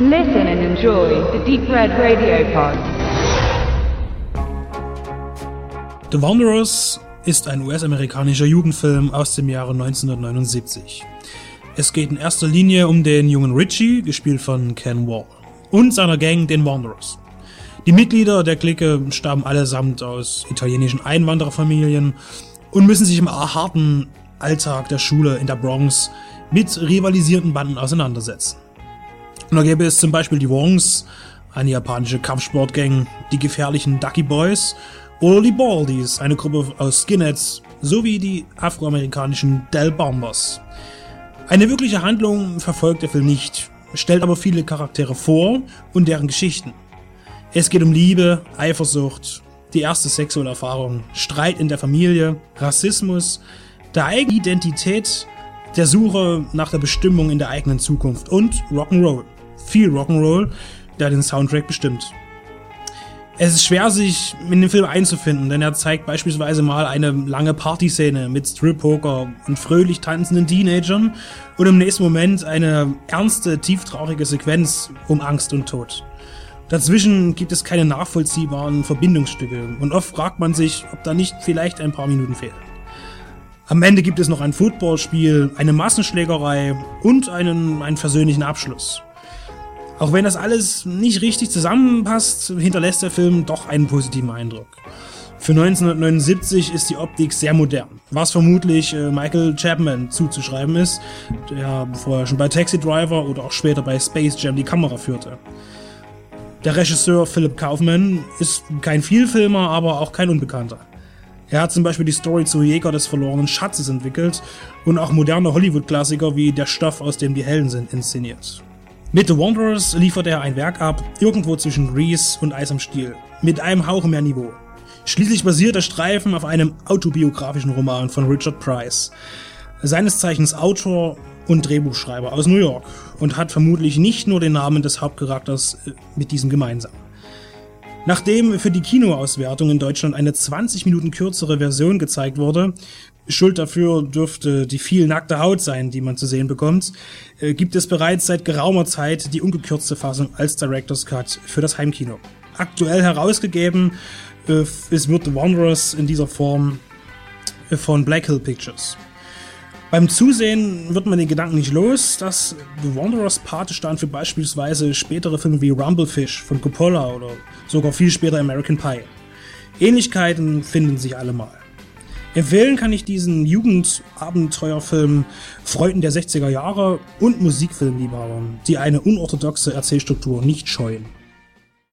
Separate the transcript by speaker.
Speaker 1: Listen and enjoy the Deep Red Radio Pod.
Speaker 2: The Wanderers ist ein US-amerikanischer Jugendfilm aus dem Jahre 1979. Es geht in erster Linie um den jungen Richie, gespielt von Ken Wall, und seiner Gang, den Wanderers. Die Mitglieder der Clique stammen allesamt aus italienischen Einwandererfamilien und müssen sich im harten Alltag der Schule in der Bronx mit rivalisierten Banden auseinandersetzen. Und da gäbe es zum Beispiel die Wongs, eine japanische Kampfsportgang, die gefährlichen Ducky Boys oder die Baldies, eine Gruppe aus Skinheads, sowie die afroamerikanischen Del Bombers. Eine wirkliche Handlung verfolgt der Film nicht, stellt aber viele Charaktere vor und deren Geschichten. Es geht um Liebe, Eifersucht, die erste sexuelle Erfahrung, Streit in der Familie, Rassismus, der eigenen Identität, der Suche nach der Bestimmung in der eigenen Zukunft und Rock'n'Roll viel Rock'n'Roll, der den Soundtrack bestimmt. Es ist schwer, sich in den Film einzufinden, denn er zeigt beispielsweise mal eine lange Partyszene mit Strip-Poker und fröhlich tanzenden Teenagern und im nächsten Moment eine ernste, tieftraurige Sequenz um Angst und Tod. Dazwischen gibt es keine nachvollziehbaren Verbindungsstücke und oft fragt man sich, ob da nicht vielleicht ein paar Minuten fehlen. Am Ende gibt es noch ein Footballspiel, eine Massenschlägerei und einen, einen versöhnlichen Abschluss. Auch wenn das alles nicht richtig zusammenpasst, hinterlässt der Film doch einen positiven Eindruck. Für 1979 ist die Optik sehr modern, was vermutlich äh, Michael Chapman zuzuschreiben ist, der vorher schon bei Taxi Driver oder auch später bei Space Jam die Kamera führte. Der Regisseur Philip Kaufman ist kein Vielfilmer, aber auch kein Unbekannter. Er hat zum Beispiel die Story zu Jäger des verlorenen Schatzes entwickelt und auch moderne Hollywood-Klassiker wie Der Stoff, aus dem die Helden sind, inszeniert. Mit The Wanderers liefert er ein Werk ab, irgendwo zwischen Grease und Eis am Stiel, mit einem Hauch mehr Niveau. Schließlich basiert der Streifen auf einem autobiografischen Roman von Richard Price, seines Zeichens Autor und Drehbuchschreiber aus New York und hat vermutlich nicht nur den Namen des Hauptcharakters äh, mit diesem gemeinsam. Nachdem für die Kinoauswertung in Deutschland eine 20 Minuten kürzere Version gezeigt wurde, Schuld dafür dürfte die viel nackte Haut sein, die man zu sehen bekommt, äh, gibt es bereits seit geraumer Zeit die ungekürzte Fassung als Director's Cut für das Heimkino. Aktuell herausgegeben äh, ist wird The Wanderers in dieser Form äh, von Black Hill Pictures. Beim Zusehen wird man den Gedanken nicht los, dass The Wanderers Pate stand für beispielsweise spätere Filme wie Rumblefish von Coppola oder sogar viel später American Pie. Ähnlichkeiten finden sich allemal. Empfehlen kann ich diesen Jugendabenteuerfilm Freuden der 60er Jahre und Musikfilmliebhabern, die eine unorthodoxe Erzählstruktur nicht scheuen.